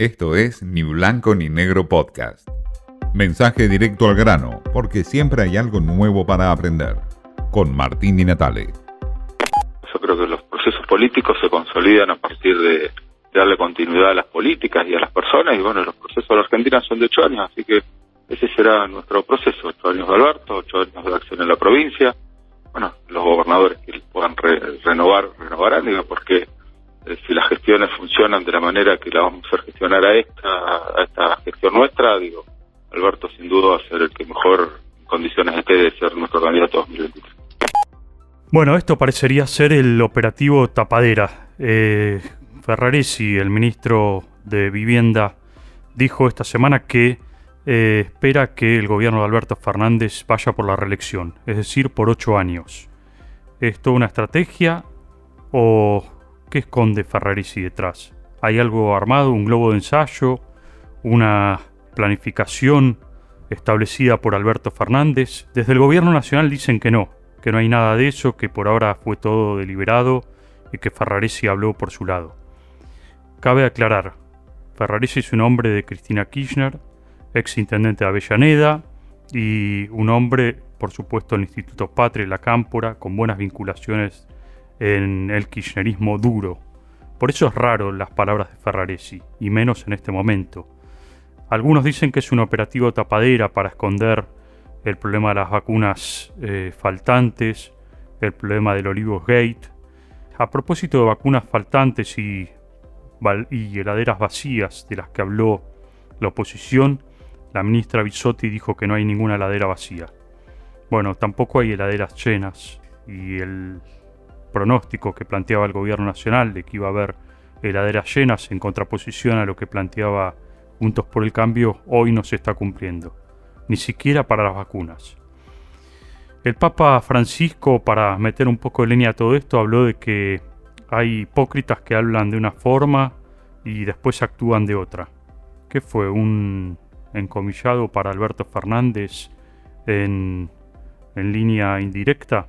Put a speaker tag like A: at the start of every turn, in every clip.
A: Esto es Ni Blanco ni Negro Podcast. Mensaje directo al grano, porque siempre hay algo nuevo para aprender. Con Martín Di Natale.
B: Yo creo que los procesos políticos se consolidan a partir de, darle continuidad a las políticas y a las personas, y bueno, los procesos de la Argentina son de ocho años, así que ese será nuestro proceso, ocho años de Alberto, ocho años de acción en la provincia, bueno, los gobernadores que puedan renovar, renovarán, digo, porque si las gestiones funcionan de la manera que la vamos a hacer gestionar a esta, gestión nuestra, digo, Alberto sin duda va a ser el que mejor condiciones esté de ser nuestro candidato 2023.
C: Bueno, esto parecería ser el operativo Tapadera. Eh, Ferraresi, el ministro de Vivienda, dijo esta semana que eh, espera que el gobierno de Alberto Fernández vaya por la reelección, es decir, por ocho años. ¿Esto una estrategia o qué esconde Ferrarisi detrás? ¿Hay algo armado, un globo de ensayo, una planificación establecida por Alberto Fernández? Desde el gobierno nacional dicen que no, que no hay nada de eso, que por ahora fue todo deliberado y que Ferraresi habló por su lado. Cabe aclarar, Ferraresi es un hombre de Cristina Kirchner, ex intendente de Avellaneda y un hombre, por supuesto, del Instituto Patria y la Cámpora, con buenas vinculaciones en el kirchnerismo duro. Por eso es raro las palabras de Ferraresi, y menos en este momento. Algunos dicen que es un operativo tapadera para esconder el problema de las vacunas eh, faltantes, el problema del Olivos Gate. A propósito de vacunas faltantes y, y heladeras vacías de las que habló la oposición, la ministra Bisotti dijo que no hay ninguna heladera vacía. Bueno, tampoco hay heladeras llenas y el pronóstico que planteaba el gobierno nacional de que iba a haber heladeras llenas en contraposición a lo que planteaba Juntos por el Cambio hoy no se está cumpliendo, ni siquiera para las vacunas. El Papa Francisco, para meter un poco de leña a todo esto, habló de que hay hipócritas que hablan de una forma y después actúan de otra. ¿Qué fue? ¿Un encomillado para Alberto Fernández en, en línea indirecta?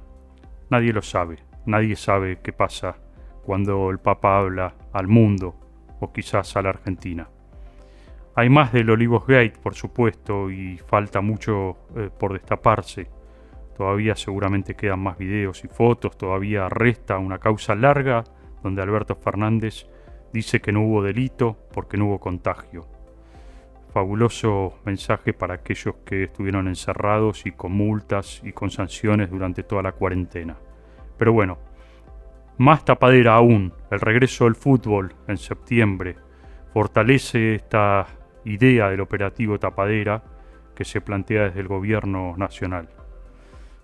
C: Nadie lo sabe. Nadie sabe qué pasa cuando el Papa habla al mundo o quizás a la Argentina. Hay más del Olivos Gate, por supuesto, y falta mucho eh, por destaparse. Todavía seguramente quedan más videos y fotos, todavía resta una causa larga donde Alberto Fernández dice que no hubo delito porque no hubo contagio fabuloso mensaje para aquellos que estuvieron encerrados y con multas y con sanciones durante toda la cuarentena. Pero bueno, más tapadera aún, el regreso del fútbol en septiembre fortalece esta idea del operativo tapadera que se plantea desde el gobierno nacional.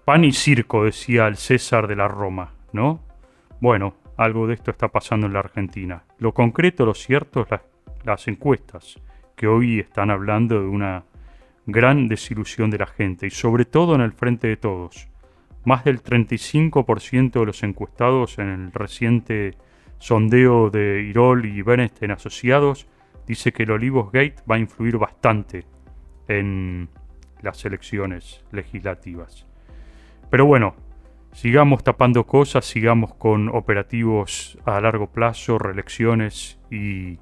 C: Pan y circo, decía el César de la Roma, ¿no? Bueno, algo de esto está pasando en la Argentina. Lo concreto, lo cierto, es las encuestas que hoy están hablando de una gran desilusión de la gente y sobre todo en el frente de todos. Más del 35% de los encuestados en el reciente sondeo de Irol y Bernstein asociados dice que el Olivos Gate va a influir bastante en las elecciones legislativas. Pero bueno, sigamos tapando cosas, sigamos con operativos a largo plazo, reelecciones y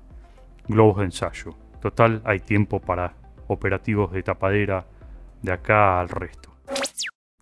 C: globos de ensayo. Total, hay tiempo para operativos de tapadera de acá al resto.